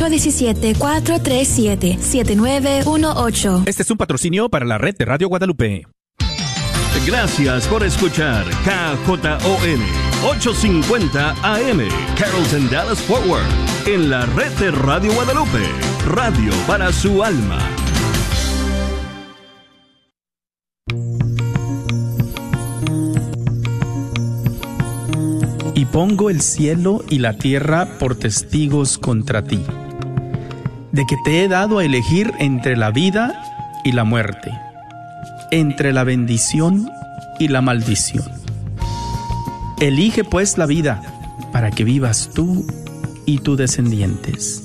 817-437-7918. Este es un patrocinio para la red de Radio Guadalupe. Gracias por escuchar KJON 850 AM Carrollton Dallas Forward en la red de Radio Guadalupe, radio para su alma. Y pongo el cielo y la tierra por testigos contra ti, de que te he dado a elegir entre la vida y la muerte, entre la bendición y la maldición. Elige pues la vida para que vivas tú y tus descendientes.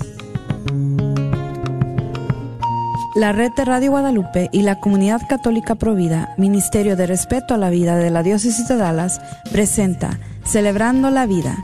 La red de Radio Guadalupe y la Comunidad Católica Provida, Ministerio de Respeto a la Vida de la Diócesis de Dallas, presenta Celebrando la Vida.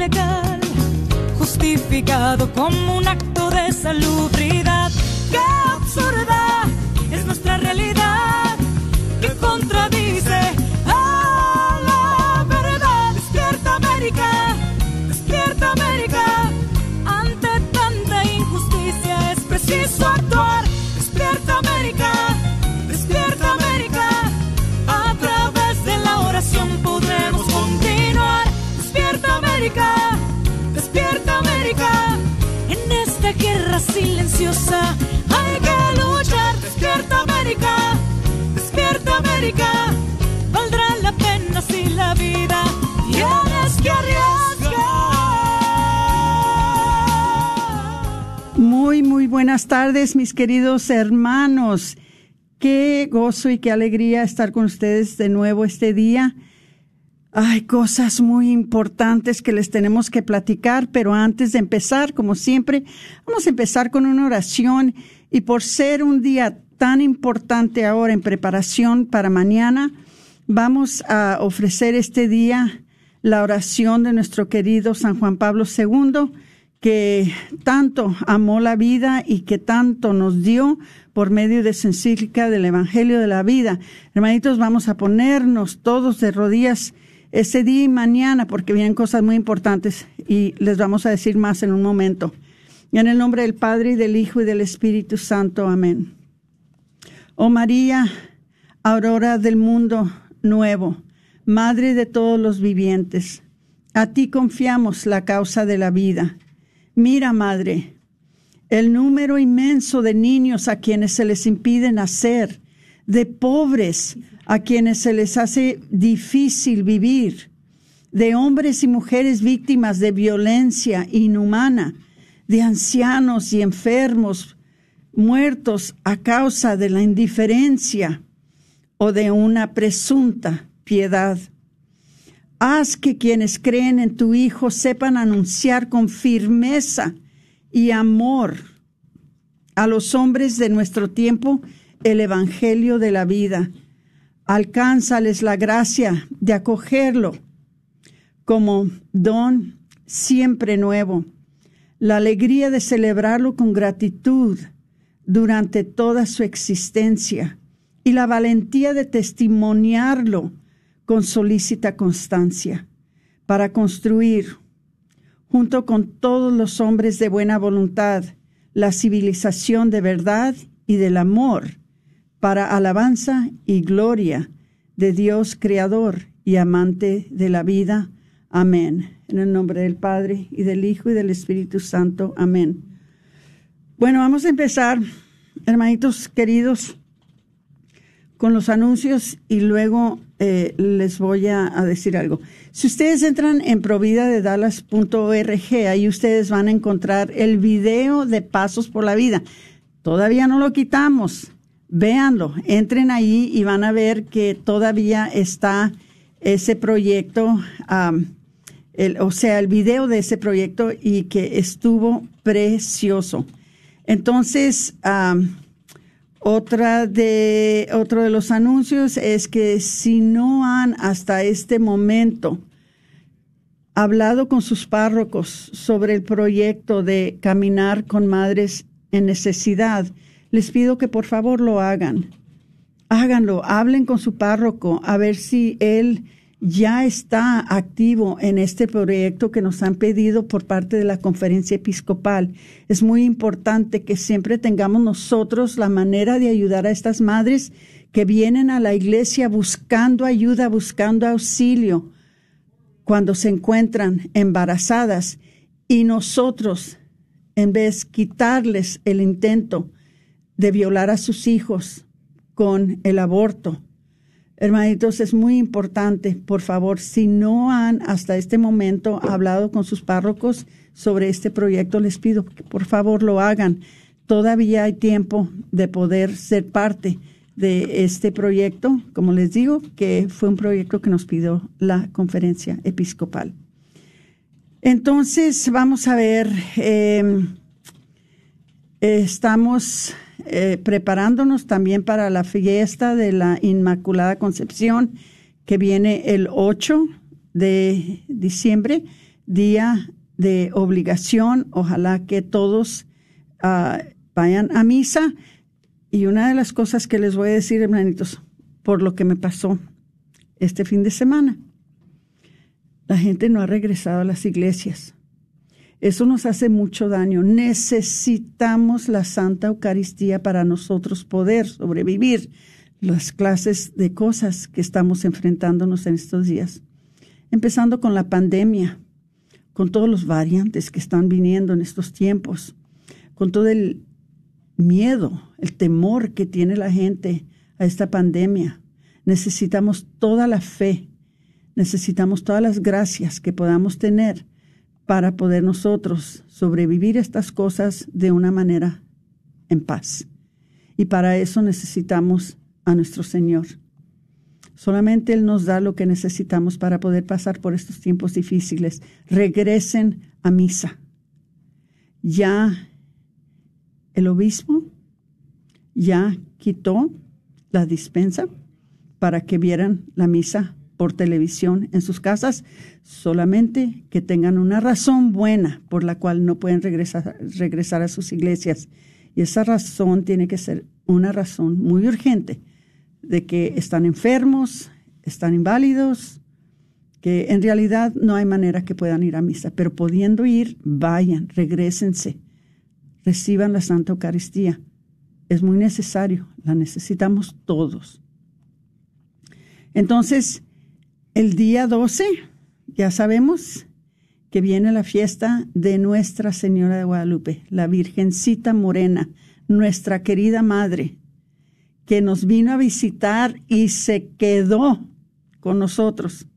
legal, justificado como un acto de salubridad. ¡Qué absurda es nuestra realidad! que contradice silenciosa hay que luchar. ¡Despierta América! ¡Despierta América! Valdrá la pena si la vida tienes que arriesgar. Muy, muy buenas tardes, mis queridos hermanos. Qué gozo y qué alegría estar con ustedes de nuevo este día. Hay cosas muy importantes que les tenemos que platicar, pero antes de empezar, como siempre, vamos a empezar con una oración y por ser un día tan importante ahora en preparación para mañana, vamos a ofrecer este día la oración de nuestro querido San Juan Pablo II, que tanto amó la vida y que tanto nos dio por medio de su encíclica del Evangelio de la Vida. Hermanitos, vamos a ponernos todos de rodillas ese día y mañana porque vienen cosas muy importantes y les vamos a decir más en un momento. En el nombre del Padre y del Hijo y del Espíritu Santo. Amén. Oh María, aurora del mundo nuevo, Madre de todos los vivientes, a ti confiamos la causa de la vida. Mira, Madre, el número inmenso de niños a quienes se les impide nacer, de pobres a quienes se les hace difícil vivir, de hombres y mujeres víctimas de violencia inhumana, de ancianos y enfermos muertos a causa de la indiferencia o de una presunta piedad. Haz que quienes creen en tu Hijo sepan anunciar con firmeza y amor a los hombres de nuestro tiempo el Evangelio de la vida. Alcánzales la gracia de acogerlo como don siempre nuevo, la alegría de celebrarlo con gratitud durante toda su existencia y la valentía de testimoniarlo con solícita constancia para construir, junto con todos los hombres de buena voluntad, la civilización de verdad y del amor para alabanza y gloria de Dios Creador y amante de la vida. Amén. En el nombre del Padre y del Hijo y del Espíritu Santo. Amén. Bueno, vamos a empezar, hermanitos queridos, con los anuncios y luego eh, les voy a, decir algo. Si ustedes entran en providadedallas.org, ahí ustedes van a encontrar el video de Pasos por la Vida. Todavía no lo quitamos. Véanlo, entren ahí y van a ver que todavía está ese proyecto el, o sea, el video de ese proyecto y que estuvo precioso. Entonces, otra de, otro de los anuncios es que si no han hasta este momento hablado con sus párrocos sobre el proyecto de caminar con madres en necesidad, les pido que por favor lo hagan. Háganlo, hablen con su párroco a ver si él ya está activo en este proyecto que nos han pedido por parte de la conferencia episcopal. Es muy importante que siempre tengamos nosotros la manera de ayudar a estas madres que vienen a la iglesia buscando ayuda, buscando auxilio cuando se encuentran embarazadas y nosotros, en vez de quitarles el intento de violar a sus hijos con el aborto, Hermanitos, es muy importante, por favor, si no han hasta este momento hablado con sus párrocos sobre este proyecto, les pido que por favor lo hagan. Todavía hay tiempo de poder ser parte de este proyecto, como les digo, que fue un proyecto que nos pidió la conferencia episcopal. Entonces, vamos a ver, em, estamos eh, preparándonos también para la fiesta de la Inmaculada Concepción que viene el 8 de diciembre, día de obligación. Ojalá que todos ah, vayan a misa. Y una de las cosas que les voy a decir, hermanitos, por lo que me pasó este fin de semana, la gente no ha regresado a las iglesias. Eso nos hace mucho daño. Necesitamos la Santa Eucaristía para nosotros poder sobrevivir las clases de cosas que estamos enfrentándonos en estos días. Empezando con la pandemia, con todos los variantes que están viniendo en estos tiempos, con todo el miedo, el temor que tiene la gente a esta pandemia. Necesitamos toda la fe, necesitamos todas las gracias que podamos tener para poder nosotros sobrevivir estas cosas de una manera en paz. Y para eso necesitamos a nuestro Señor. Solamente Él nos da lo que necesitamos para poder pasar por estos tiempos difíciles. Regresen a misa. Ya el obispo ya quitó la dispensa para que vieran la misa por televisión en sus casas, solamente que tengan una razón buena por la cual no pueden regresar, regresar a sus iglesias. Y esa razón tiene que ser una razón muy urgente de que están enfermos, están inválidos, que en realidad no hay manera que puedan ir a misa, pero pudiendo ir, vayan, regresense, reciban la Santa Eucaristía. Es muy necesario, la necesitamos todos. Entonces, el día 12, ya sabemos que viene la fiesta de Nuestra Señora de Guadalupe, la Virgencita Morena, nuestra querida Madre, que nos vino a visitar y se quedó con nosotros.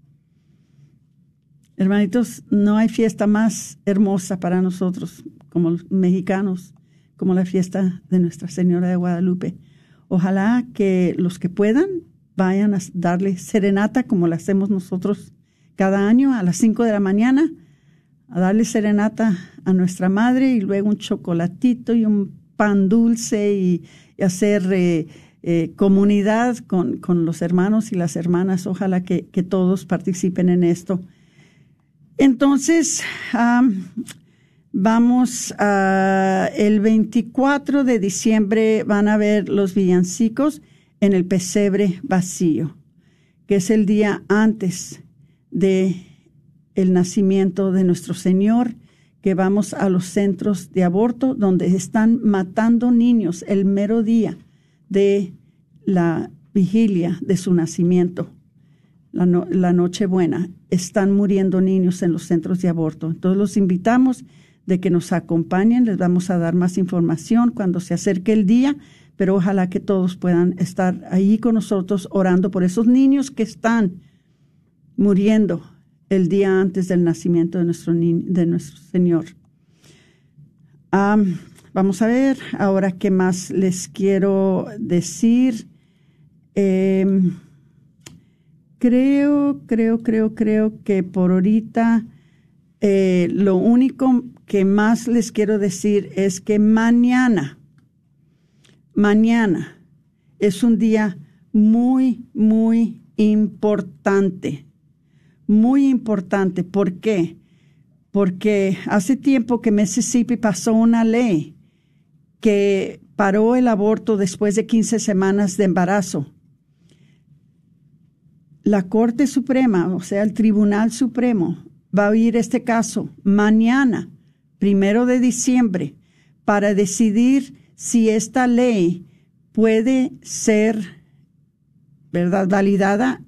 Hermanitos, no hay fiesta más hermosa para nosotros como mexicanos, como la fiesta de Nuestra Señora de Guadalupe. Ojalá que los que puedan vayan a darle serenata como la hacemos nosotros cada año a las 5 de la mañana, a darle serenata a nuestra madre y luego un chocolatito y un pan dulce y, hacer eh, eh, comunidad con, con, los hermanos y las hermanas. Ojalá que, que todos participen en esto. Entonces, vamos a el 24 de diciembre van a ver los villancicos en el pesebre vacío, que es el día antes de el nacimiento de nuestro Señor, que vamos a los centros de aborto donde están matando niños el mero día de la vigilia de su nacimiento, la, la Nochebuena. Están muriendo niños en los centros de aborto. Entonces los invitamos de que nos acompañen, les vamos a dar más información cuando se acerque el día pero ojalá que todos puedan estar ahí con nosotros orando por esos niños que están muriendo el día antes del nacimiento de nuestro, de nuestro Señor. vamos a ver ahora qué más les quiero decir. Em, creo, creo, creo, creo que por ahorita eh, lo único que más les quiero decir es que mañana, mañana es un día muy, muy importante. Muy importante. ¿Por qué? Porque hace tiempo que Mississippi pasó una ley que paró el aborto después de 15 semanas de embarazo. La Corte Suprema, o sea, el Tribunal Supremo, va a oír este caso mañana, primero de diciembre, para decidir si esta ley puede ser, ¿verdad?, validada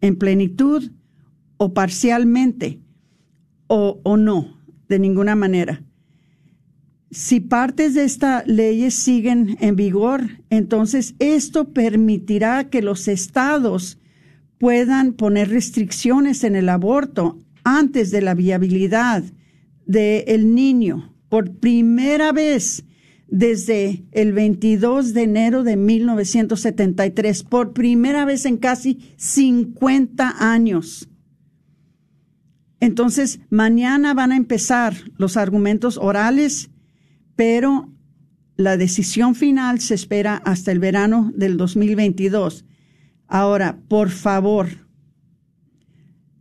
en plenitud o parcialmente o, o no, de ninguna manera. Si partes de esta ley siguen en vigor, entonces esto permitirá que los estados puedan poner restricciones en el aborto antes de la viabilidad del niño. Por primera vez desde el 22 de enero de 1973, por primera vez en casi 50 años. Entonces, mañana van a empezar los argumentos orales, pero la decisión final se espera hasta el verano del 2022. Ahora, por favor,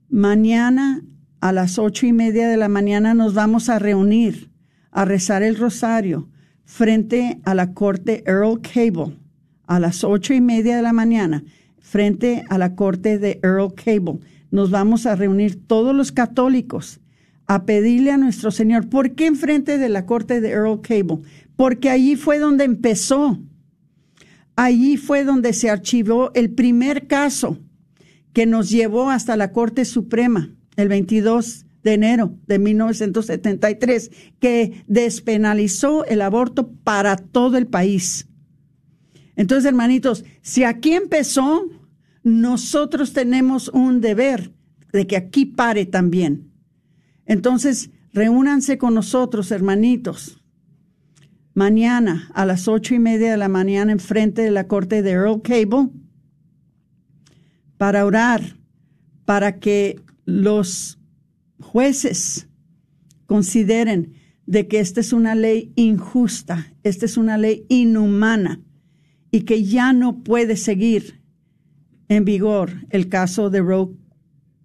mañana a las ocho y media de la mañana nos vamos a reunir a rezar el rosario frente a la corte Earl Cable a las ocho y media de la mañana frente a la corte de Earl Cable. Nos vamos a reunir todos los católicos a pedirle a nuestro Señor. ¿Por qué enfrente de la corte de Earl Cable? Porque allí fue donde empezó. Allí fue donde se archivó el primer caso que nos llevó hasta la Corte Suprema el 22 de enero de 1973, que despenalizó el aborto para todo el país. Entonces, hermanitos, si aquí empezó, nosotros tenemos un deber de que aquí pare también. Entonces, reúnanse con nosotros, hermanitos, mañana a las ocho y media de la mañana en frente de la corte de Earl Cable para orar, para que los jueces consideren de que esta es una ley injusta, esta es una ley inhumana y que ya no puede seguir en vigor el caso de Roe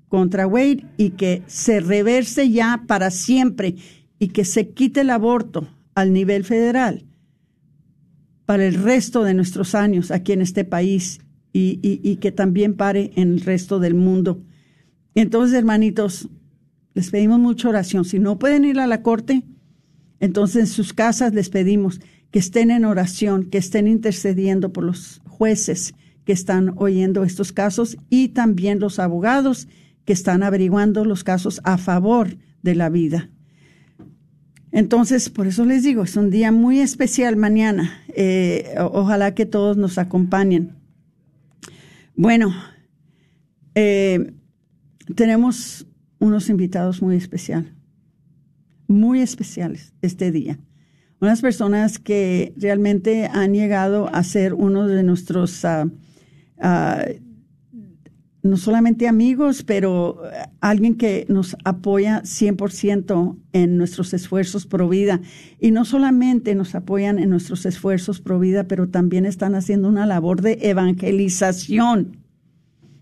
contra Wade y que se reverse ya para siempre y que se quite el aborto al nivel federal para el resto de nuestros años aquí en este país y, y que también pare en el resto del mundo. Entonces, hermanitos, les pedimos mucha oración. Si no pueden ir a la corte, entonces en sus casas les pedimos que estén en oración, que estén intercediendo por los jueces que están oyendo estos casos y también los abogados que están averiguando los casos a favor de la vida. Entonces, por eso les digo, es un día muy especial mañana. Eh, ojalá que todos nos acompañen. Bueno, eh, tenemos unos invitados muy especiales, muy especiales este día. Unas personas que realmente han llegado a ser uno de nuestros, ah, ah, no solamente amigos, pero alguien que nos apoya 100% en nuestros esfuerzos pro vida. Y no solamente nos apoyan en nuestros esfuerzos pro vida, pero también están haciendo una labor de evangelización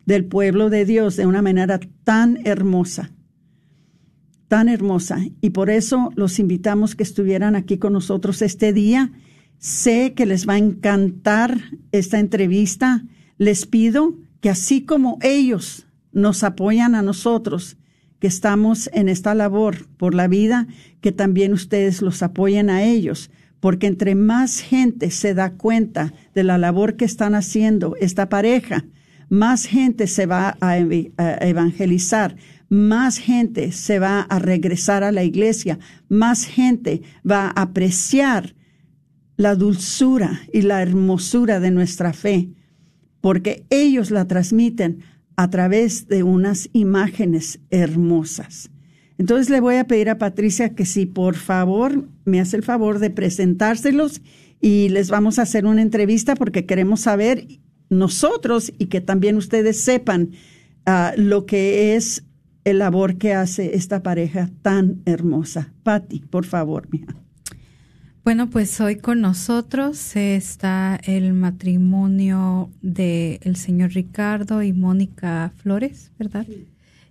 del pueblo de Dios de una manera tan hermosa, tan hermosa. Y por eso los invitamos que estuvieran aquí con nosotros este día. Sé que les va a encantar esta entrevista. Les pido que así como ellos nos apoyan a nosotros, que estamos en esta labor por la vida, que también ustedes los apoyen a ellos, porque entre más gente se da cuenta de la labor que están haciendo esta pareja, más gente se va a, evangelizar, más gente se va a regresar a la iglesia, más gente va a apreciar la dulzura y la hermosura de nuestra fe, porque ellos la transmiten a través de unas imágenes hermosas. Entonces le voy a pedir a Patricia que si por favor me hace el favor de presentárselos y les vamos a hacer una entrevista porque queremos saber nosotros y que también ustedes sepan ah, lo que es el labor que hace esta pareja tan hermosa. Patti, por favor, mija. Bueno, pues hoy con nosotros está el matrimonio de el señor Ricardo y Mónica Flores, ¿verdad?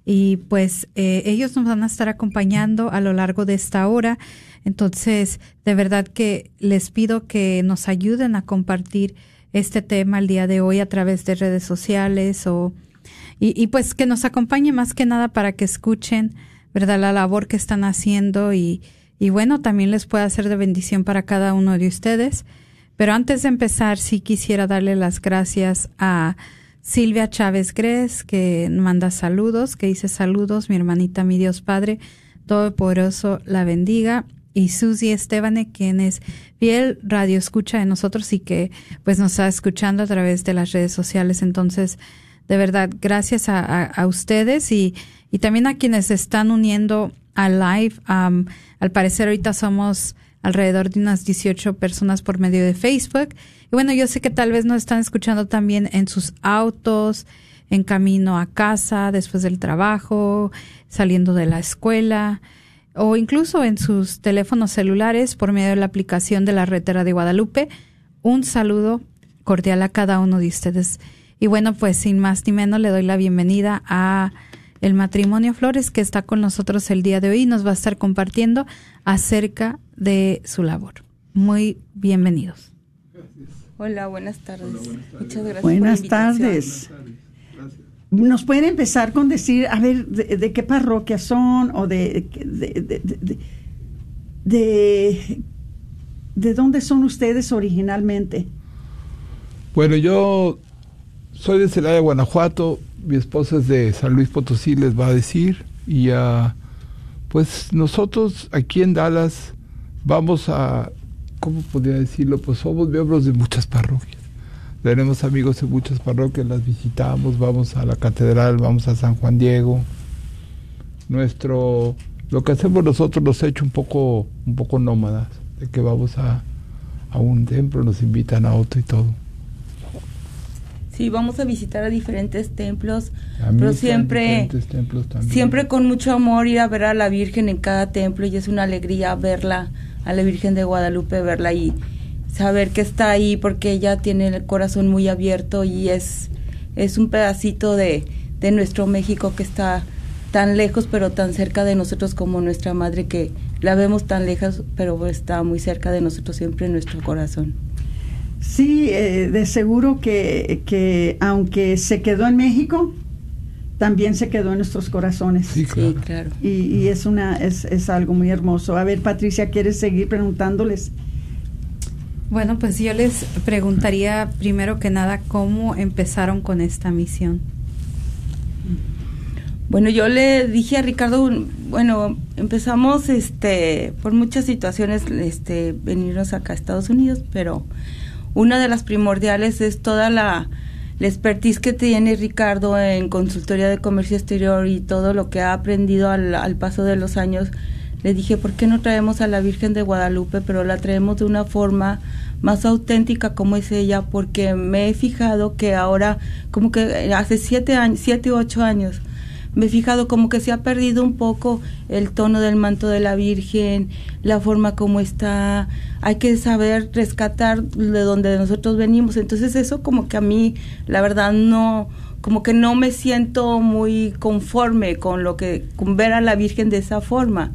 Y pues eh, ellos nos van a estar acompañando a lo largo de esta hora. Entonces, de verdad que les pido que nos ayuden a compartir este tema el día de hoy a través de redes sociales o y, pues que nos acompañe más que nada para que escuchen, ¿verdad? La labor que están haciendo y, y bueno, también les puede hacer de bendición para cada uno de ustedes. Pero antes de empezar, sí quisiera darle las gracias a Silvia Chávez Gres, que manda saludos, que dice saludos, mi hermanita, mi Dios Padre, Todopoderoso la bendiga. Y Susi Estebane, quien es fiel radio escucha de nosotros y que pues nos está escuchando a través de las redes sociales. Entonces, de verdad, gracias a, a, a ustedes y, y también a quienes están uniendo al live. Al parecer ahorita somos alrededor de unas 18 personas por medio de Facebook. Y bueno, yo sé que tal vez nos están escuchando también en sus autos, en camino a casa, después del trabajo, saliendo de la escuela o incluso en sus teléfonos celulares por medio de la aplicación de la Retera de Guadalupe. Un saludo cordial a cada uno de ustedes. Y bueno, pues sin más ni menos le doy la bienvenida a el matrimonio Flores que está con nosotros el día de hoy y nos va a estar compartiendo acerca de su labor. Muy bienvenidos. Hola, buenas tardes. Muchas gracias. Buenas tardes. ¿Nos pueden empezar con decir, a ver, de, qué parroquia son o de de, de, de, de dónde son ustedes originalmente? Bueno, yo soy de Celaya, Guanajuato. Mi esposa es de San Luis Potosí, les va a decir. Y uh, pues nosotros aquí en Dallas vamos a, ¿cómo podría decirlo? Pues somos miembros de muchas parroquias. Tenemos amigos en muchas parroquias, las visitamos, vamos a la catedral, vamos a San Juan Diego. Nuestro, lo que hacemos nosotros nos ha hecho un poco, un poco nómadas, de que vamos a, a un templo, nos invitan a otro y todo. Sí, vamos a visitar a diferentes templos, a pero siempre, templos siempre con mucho amor ir a ver a la Virgen en cada templo y es una alegría verla, a la Virgen de Guadalupe, verla y saber que está ahí porque ella tiene el corazón muy abierto y es, es un pedacito de, de nuestro México que está tan lejos pero tan cerca de nosotros como nuestra madre que la vemos tan lejos pero está muy cerca de nosotros siempre en nuestro corazón. Sí, eh, de seguro que, que aunque se quedó en México, también se quedó en nuestros corazones. Sí, claro. Sí, claro. Y, y, es, una, es, es algo muy hermoso. A ver, Patricia, ¿quieres seguir preguntándoles? Bueno, pues yo les preguntaría primero que nada cómo empezaron con esta misión. Bueno, yo le dije a Ricardo, bueno, empezamos este por muchas situaciones este venirnos acá a Estados Unidos, pero una de las primordiales es toda la, la expertise que tiene Ricardo en consultoría de comercio exterior y todo lo que ha aprendido al, al, paso de los años, le dije, ¿por qué no traemos a la Virgen de Guadalupe, pero la traemos de una forma más auténtica como es ella? Porque me he fijado que ahora, como que hace siete años, siete u ocho años, me he fijado como que se ha perdido un poco el tono del manto de la Virgen, la forma como está, hay que saber rescatar de donde nosotros venimos, entonces eso como que a mí la verdad no como que no me siento muy conforme con lo que con ver a la Virgen de esa forma.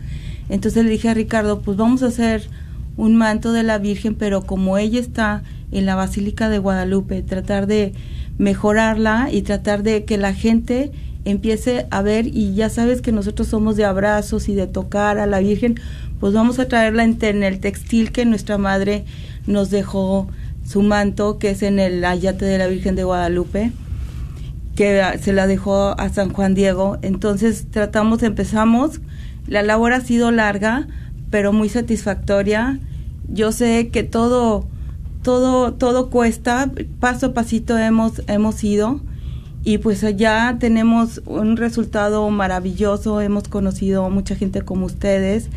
Entonces le dije a Ricardo, pues vamos a hacer un manto de la Virgen, pero como ella está en la Basílica de Guadalupe, tratar de mejorarla y tratar de que la gente empiece a ver y ya sabes que nosotros somos de abrazos y de tocar a la Virgen, pues vamos a traerla en, el textil que nuestra madre nos dejó su manto, que es en el ayate de la Virgen de Guadalupe, que se la dejó a San Juan Diego. Entonces tratamos, empezamos, la labor ha sido larga, pero muy satisfactoria. Yo sé que todo, todo, todo cuesta, paso a pasito hemos, hemos ido y pues ya tenemos un resultado maravilloso, hemos conocido mucha gente como ustedes.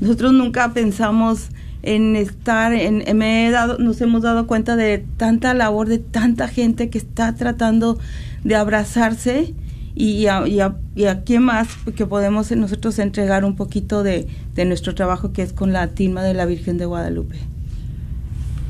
Nosotros nunca pensamos en estar, en, me he dado, nos hemos dado cuenta de tanta labor, de tanta gente que está tratando de abrazarse y a, y, a, y a quién más que podemos nosotros entregar un poquito de, de nuestro trabajo que es con la tilma de la Virgen de Guadalupe.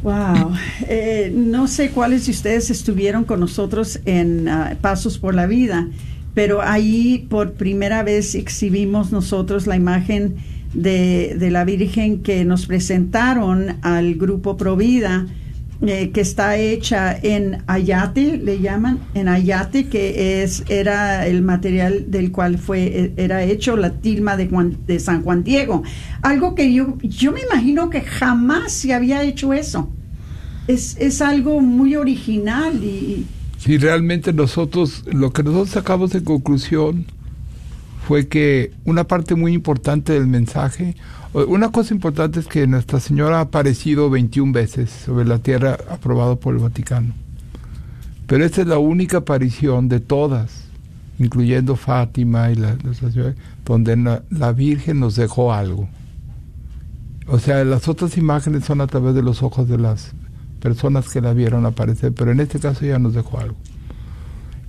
Wow. Eh, no sé cuáles de ustedes estuvieron con nosotros en ah, Pasos por la Vida, pero ahí por primera vez exhibimos nosotros la imagen de, de la Virgen que nos presentaron al grupo Provida. Eh, que está hecha en ayate, le llaman, en ayate, que es era el material del cual fue eh, era hecho la tilma de, Juan, de San Juan Diego. Algo que yo yo me imagino que jamás se había hecho eso. Es, es algo muy original y Si realmente nosotros, lo que nosotros sacamos en conclusión fue que una parte muy importante del mensaje, una cosa importante es que Nuestra Señora ha aparecido 21 veces sobre la tierra aprobado por el Vaticano. Pero esta es la única aparición de todas, incluyendo Fátima y la, Nuestra Señora, donde la, la Virgen nos dejó algo. O sea, las otras imágenes son a través de los ojos de las personas que la vieron aparecer, pero en este caso ya nos dejó algo.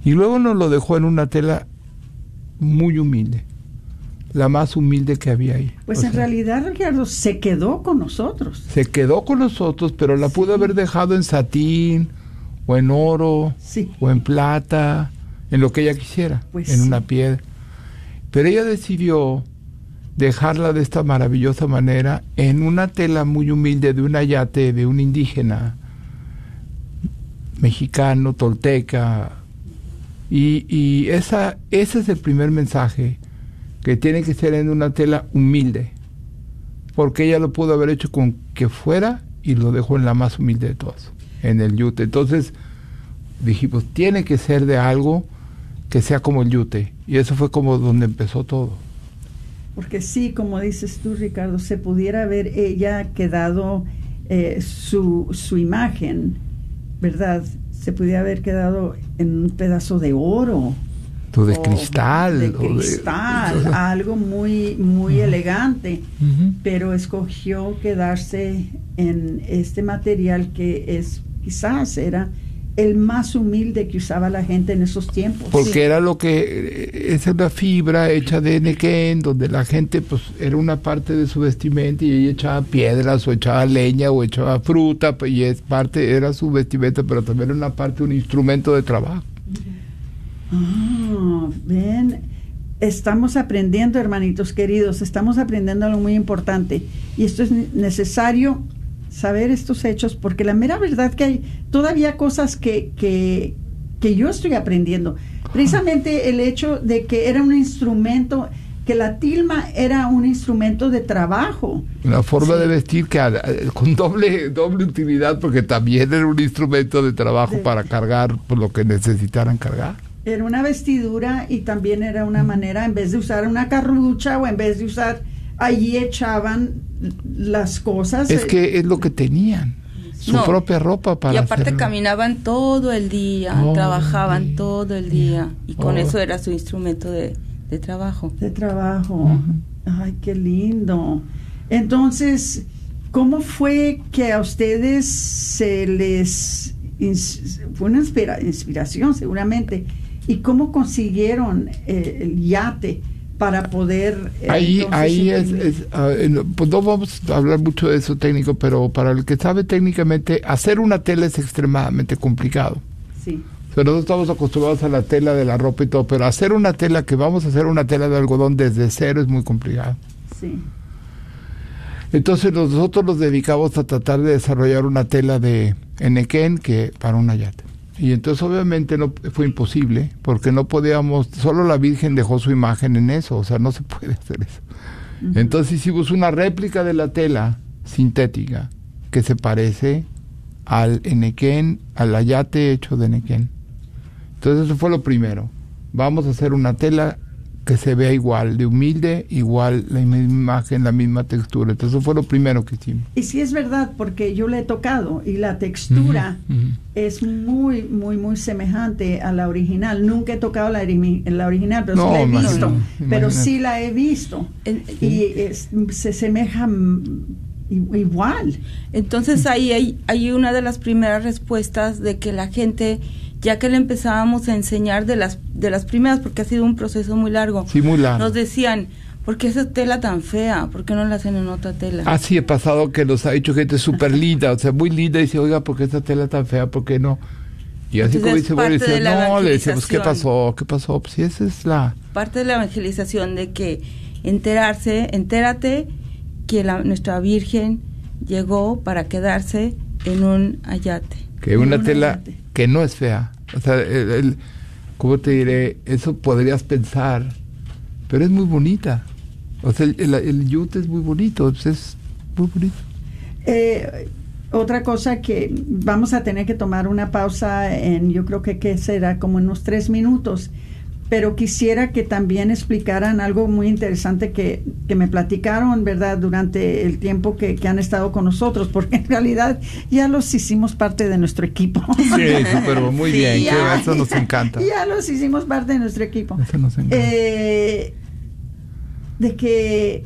Y luego nos lo dejó en una tela muy humilde, la más humilde que había ahí. pues O en sea, realidad Ricardo se quedó con nosotros. Se quedó con nosotros, pero la pudo haber dejado en satín, o en oro, Sí. o en plata, en lo que ella quisiera, Pues en sí. una piedra. Pero ella decidió dejarla de esta maravillosa manera en una tela muy humilde de un ayate de un indígena mexicano, tolteca. Y, y esa, ese es el primer mensaje, que tiene que ser en una tela humilde, porque ella lo pudo haber hecho con que fuera y lo dejó en la más humilde de todas, en el yute. Entonces dijimos, tiene que ser de algo que sea como el yute. Y eso fue como donde empezó todo. Porque sí, como dices tú, Ricardo, se pudiera haber ella quedado eh, su, su imagen, ¿verdad? Se pudiera haber quedado en un pedazo de oro. O de o cristal. De o de- cristal, algo muy, muy elegante. Pero escogió quedarse en este material que es, quizás era el más humilde que usaba la gente en esos tiempos. Porque era lo que eh, es una fibra hecha de nequén, donde la gente pues era una parte de su vestimenta y ella echaba piedras o echaba leña o echaba fruta pues, y es parte era su vestimenta, pero también era una parte un instrumento de trabajo. Ah, ven, estamos aprendiendo, hermanitos queridos, estamos aprendiendo algo muy importante. Y esto es ne- necesario saber estos hechos, porque la mera verdad que hay todavía cosas que, que, que yo estoy aprendiendo. Precisamente el hecho de que era un instrumento, que la tilma era un instrumento de trabajo. Una forma Sí. de vestir que con doble doble utilidad porque también era un instrumento de trabajo De- para cargar pues, lo que necesitaran cargar. Era una vestidura y también era una manera, en vez de usar una carrucha o en vez de usar, allí echaban las cosas. Es eh, que es lo que tenían, su No. propia ropa para y aparte hacerlo. caminaban todo el día, el trabajaban todo el día y con Oh. eso era su instrumento de, de trabajo. de trabajo. Ay, qué lindo. Entonces, ¿cómo fue que a ustedes se les... fue una inspira- inspiración seguramente. ¿Y cómo consiguieron eh, el yate para poder... eh, Ahí, ahí es, es, ah, pues no vamos a hablar mucho de eso técnico, pero para el que sabe técnicamente, hacer una tela es extremadamente complicado. Sí. O sea, nosotros estamos acostumbrados a la tela de la ropa y todo, pero hacer una tela que vamos a hacer una tela de algodón desde cero es muy complicado. Sí. Entonces nosotros nos dedicamos a tratar de desarrollar una tela de enequén que para una yate. Y entonces obviamente no fue imposible, porque no podíamos, solo la Virgen dejó su imagen en eso, o sea, no se puede hacer eso. Entonces hicimos una réplica de la tela sintética que se parece al enequén, al ayate hecho de enequén. Entonces eso fue lo primero. Vamos a hacer una tela que se vea igual, de humilde, igual, la misma imagen, la misma textura. Entonces eso fue lo primero que hicimos. Y sí es verdad, porque yo le he tocado y la textura es muy, muy, muy semejante a la original. Nunca he tocado la, ori- la original, pero No, sí la he imagínate, visto. Pero imagínate. sí la he visto. Y es- se semeja i- igual. Entonces ahí hay, hay una de las primeras respuestas de que la gente ya que le empezábamos a enseñar de las de las primeras porque ha sido un proceso muy largo. Sí, muy largo. Nos decían, ¿por qué esa tela tan fea? ¿Por qué no la hacen en otra tela? Así he pasado que nos ha dicho gente súper linda, o sea, muy linda, y dice, oiga, ¿por qué esta tela tan fea? ¿Por qué no? Y así Entonces, como dice, bueno, dice, no, le decimos, ¿qué evangelización. pasó? ¿Qué pasó? Pues sí, esa es la... Parte de la evangelización de que enterarse, entérate que la, nuestra Virgen llegó para quedarse en un ayate. que una una tela. Que no es fea. O sea, el, el- ¿cómo te diré? Eso podrías pensar, pero es muy bonita. O sea, el, el, yute es muy bonito, es muy bonito. Eh, otra cosa que vamos a tener que tomar una pausa en, yo creo que, que será como en unos tres minutos, pero quisiera que también explicaran algo muy interesante que, que me platicaron, ¿verdad?, durante el tiempo que, que han estado con nosotros, porque en realidad ya los hicimos parte de nuestro equipo. Sí, pero muy Sí, bien, Ya, que eso nos encanta. Ya los hicimos parte de nuestro equipo. Eso nos encanta. Eh, de que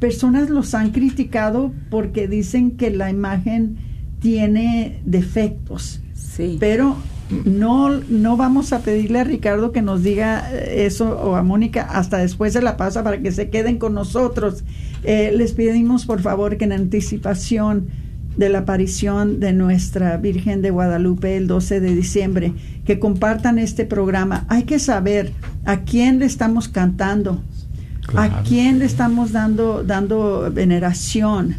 personas los han criticado porque dicen que la imagen tiene defectos, Sí. pero no, no vamos a pedirle a Ricardo que nos diga eh, eso o a Mónica hasta después de la pausa para que se queden con nosotros. Eh, les pedimos por favor que en anticipación de la aparición de nuestra Virgen de Guadalupe el 12 de diciembre, que compartan este programa. Hay que saber a quién le estamos cantando, a quién le estamos dando, dando veneración.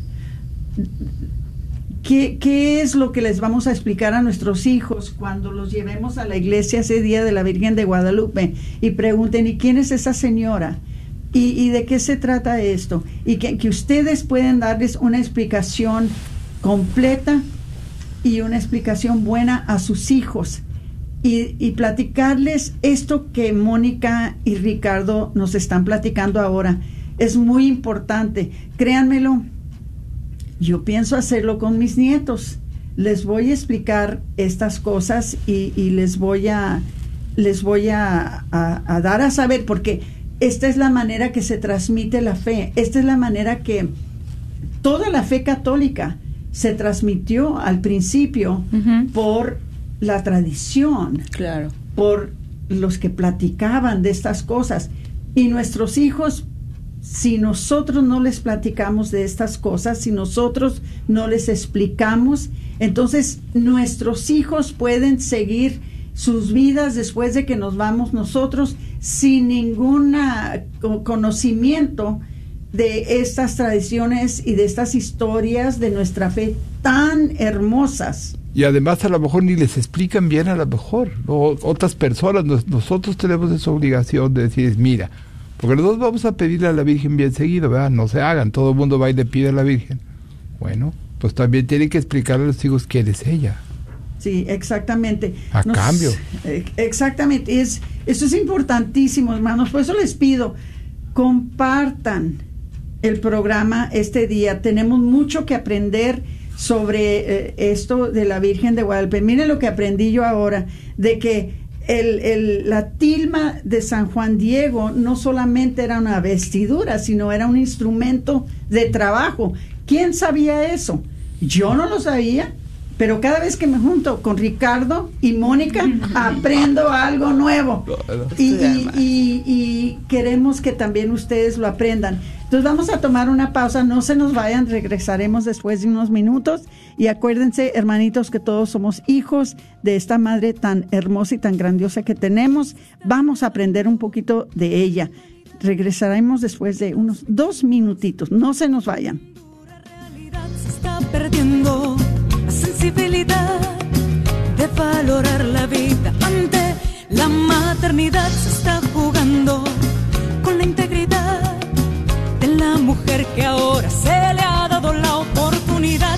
¿Qué, ¿Qué es lo que les vamos a explicar a nuestros hijos cuando los llevemos a la iglesia ese día de la Virgen de Guadalupe y pregunten, ¿y quién es esa señora? ¿Y, y de qué se trata esto? Y que, que ustedes pueden darles una explicación completa y una explicación buena a sus hijos y, y platicarles esto que Mónica y Ricardo nos están platicando ahora. Es muy importante. Créanmelo, yo pienso hacerlo con mis nietos. Les voy a explicar estas cosas y, y les voy a les voy a, a- a dar a saber porque esta es la manera que se transmite la fe. Esta es la manera que toda la fe católica se transmitió al principio por la tradición Claro. por los que platicaban de estas cosas. Y nuestros hijos, si nosotros no les platicamos de estas cosas, si nosotros no les explicamos, entonces nuestros hijos pueden seguir sus vidas después de que nos vamos nosotros sin ningún conocimiento de estas tradiciones y de estas historias de nuestra fe tan hermosas. Y además a lo mejor ni les explican bien a lo mejor. O otras personas, nos- nosotros tenemos esa obligación de decir, mira, porque nosotros vamos a pedirle a la Virgen bien seguido, ¿verdad? No se hagan, todo el mundo va y le pide a la Virgen. Bueno, pues también tienen que explicarle a los hijos quién es ella. Sí, exactamente. A cambio. eh, Exactamente. Es, eso es importantísimo, hermanos. Por eso les pido, compartan el programa este día. Tenemos mucho que aprender sobre eh, esto de la Virgen de Guadalupe. Miren lo que aprendí yo ahora, de que el, el- la tilma de San Juan Diego no solamente era una vestidura, sino era un instrumento de trabajo. ¿Quién sabía eso? Yo no lo sabía. Pero cada vez que me junto con Ricardo y Mónica, aprendo algo nuevo. Y, y- y- y queremos que también ustedes lo aprendan. Entonces vamos a tomar una pausa, no se nos vayan, regresaremos después de unos minutos. Y acuérdense, hermanitos, que todos somos hijos de esta madre tan hermosa y tan grandiosa que tenemos. Vamos a aprender un poquito de ella. Regresaremos después de unos dos minutitos, no se nos vayan. realidad se está perdiendo la sensibilidad de valorar la vida ante la maternidad se está jugando con la integridad de la mujer que ahora se le ha dado la oportunidad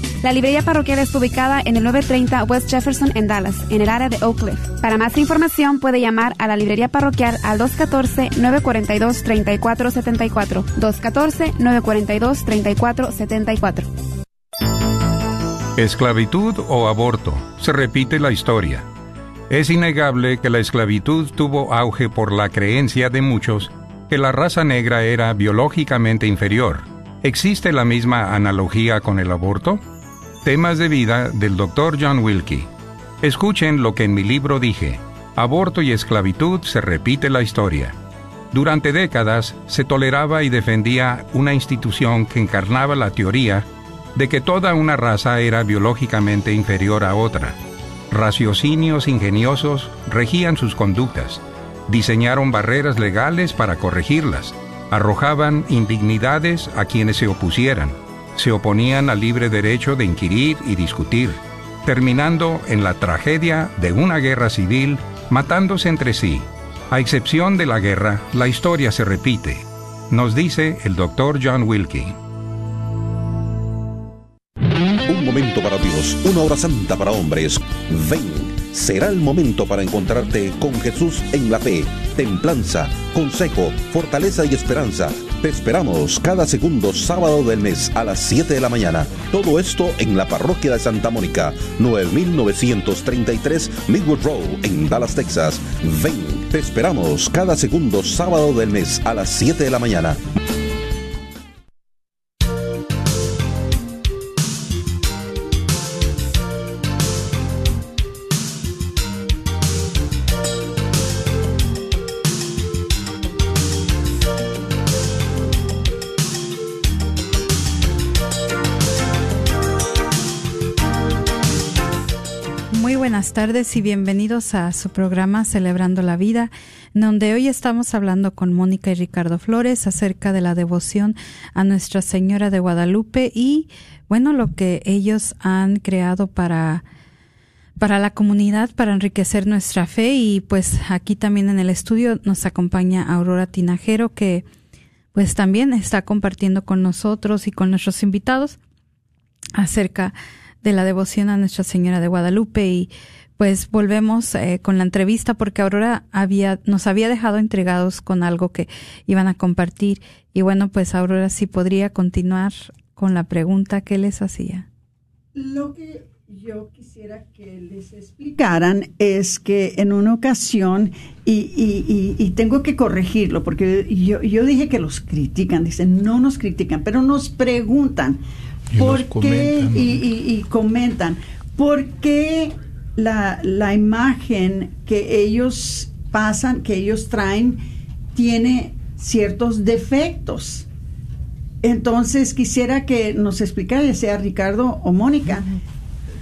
La librería parroquial está ubicada en el 930 West Jefferson en Dallas, en el área de Oak Cliff. Para más información puede llamar a la librería parroquial al 214-942-3474. 214-942-3474. Esclavitud o aborto. Se repite la historia. Es innegable que la esclavitud tuvo auge por la creencia de muchos que la raza negra era biológicamente inferior. ¿Existe la misma analogía con el aborto? Temas de vida del Dr. John Wilkie. Escuchen lo que en mi libro dije. Aborto y esclavitud se repite la historia. Durante décadas se toleraba y defendía una institución que encarnaba la teoría de que toda una raza era biológicamente inferior a otra. Raciocinios ingeniosos regían sus conductas. Diseñaron barreras legales para corregirlas. Arrojaban indignidades a quienes se opusieran. Se oponían al libre derecho de inquirir y discutir, terminando en la tragedia de una guerra civil matándose entre sí. A excepción de la guerra, la historia se repite, nos dice el doctor John Wilkie. Un momento para Dios, una hora santa para hombres. Ven, será el momento para encontrarte con Jesús en la fe, templanza, consejo, fortaleza y esperanza. Te esperamos cada segundo sábado del mes a las 7 de la mañana. Todo esto en la parroquia de Santa Mónica, 9933 Midwood Road en Dallas, Texas. Ven, te esperamos cada segundo sábado del mes a las 7 de la mañana. Tardes y bienvenidos a su programa Celebrando la Vida, donde hoy estamos hablando con Mónica y Ricardo Flores acerca de la devoción a Nuestra Señora de Guadalupe y, bueno, lo que ellos han creado para para la comunidad, para enriquecer nuestra fe. Y pues aquí también en el estudio nos acompaña Aurora Tinajero que pues también está compartiendo con nosotros y con nuestros invitados acerca de la devoción a Nuestra Señora de Guadalupe. Y pues volvemos eh, con la entrevista porque Aurora había nos había dejado entregados con algo que iban a compartir y bueno pues Aurora sí podría continuar con la pregunta que les hacía. Lo que yo quisiera que les explicaran es que en una ocasión, y, y, y, y tengo que corregirlo, porque yo, yo dije que los critican, dicen, no nos critican, pero nos preguntan, Y ¿por nos qué? comentan, ¿no? Y, y- y comentan, ¿por qué la, la imagen que ellos pasan, que ellos traen, tiene ciertos defectos? Entonces quisiera que nos explicara, ya sea Ricardo o Mónica,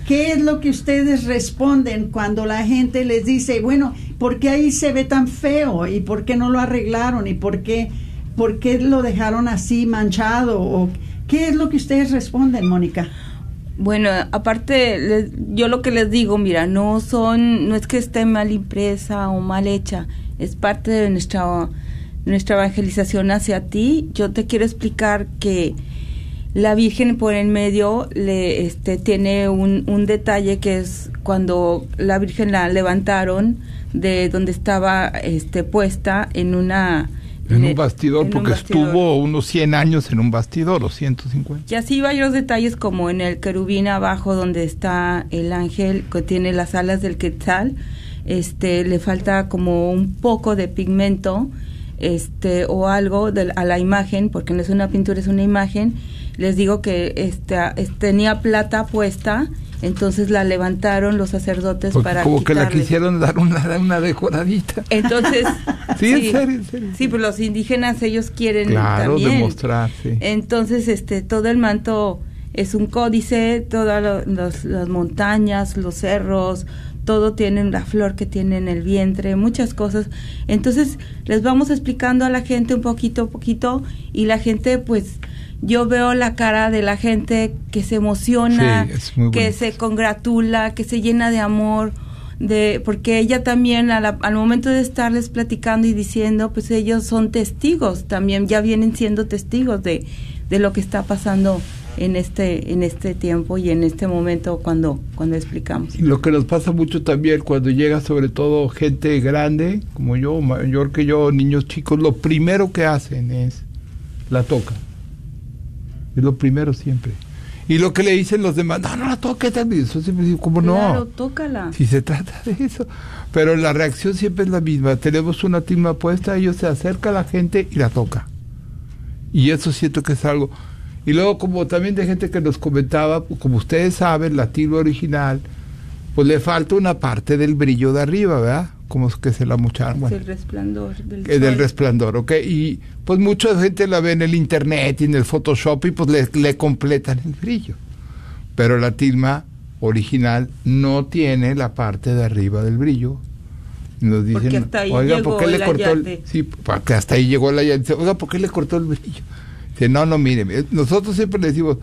¿qué es lo que ustedes responden cuando la gente les dice, bueno, ¿por qué ahí se ve tan feo? ¿Y por qué no lo arreglaron? ¿Y por qué, por qué lo dejaron así manchado? ¿O ¿Qué es lo que ustedes responden, Mónica? Bueno, aparte, les- yo lo que les digo, mira, no son, no es que esté mal impresa o mal hecha, es parte de nuestra, nuestra evangelización hacia ti. Yo te quiero explicar que la Virgen por en medio le, este, tiene un, un detalle que es cuando la Virgen la levantaron de donde estaba este, puesta en una... En e- un bastidor, en un porque bastidor. estuvo unos 100 años en un bastidor, o 150. Y así varios detalles como en el querubín abajo donde está el ángel que tiene las alas del quetzal, este le falta como un poco de pigmento, este o algo de, a la imagen, porque no es una pintura, es una imagen. Les digo que este, es- tenía plata puesta, entonces la levantaron los sacerdotes Porque para como que la quisieron dar una, una decoradita. Entonces, Sí, en serio, en serio. Sí, pues los indígenas ellos quieren Claro, también. demostrar, sí. Entonces, este, todo el manto es un códice, todas lo- los- las montañas, los cerros, todo tiene la flor que tiene en el vientre, muchas cosas. Entonces, les vamos explicando a la gente un poquito a poquito y la gente, pues, yo veo la cara de la gente que se emociona, Sí, que se congratula, que se llena de amor, de porque ella también a la- al momento de estarles platicando y diciendo, pues ellos son testigos, también ya vienen siendo testigos de, de lo que está pasando en este en este tiempo y en este momento cuando cuando explicamos. Y lo que nos pasa mucho también cuando llega sobre todo gente grande, como yo, mayor que yo, niños chicos, lo primero que hacen es la toca. Es lo primero siempre. Y lo que le dicen los demás, no, no la toques, eso siempre digo, ¿cómo Claro, no? tócala. Si se trata de eso. Pero la reacción siempre es la misma. Tenemos una tilma puesta, ellos se acerca a la gente y la toca. Y eso siento que es algo. Y luego, como también de gente que nos comentaba, pues, como ustedes saben, la tilma original, pues le falta una parte del brillo de arriba, ¿verdad? Como que se la mucharon. Es Bueno, el resplandor del eh, del sol. resplandor, ¿ok? Y pues mucha gente la ve en el internet y en el Photoshop y pues le, le completan el brillo. Pero la tilma original no tiene la parte de arriba del brillo. Nos dicen, Porque hasta ahí oiga, llegó ¿por qué le cortó el, ayate". Sí, porque hasta ahí llegó la llave. Oiga, ¿por qué le cortó el brillo? Dice, no, no, mire, mire, nosotros siempre le decimos,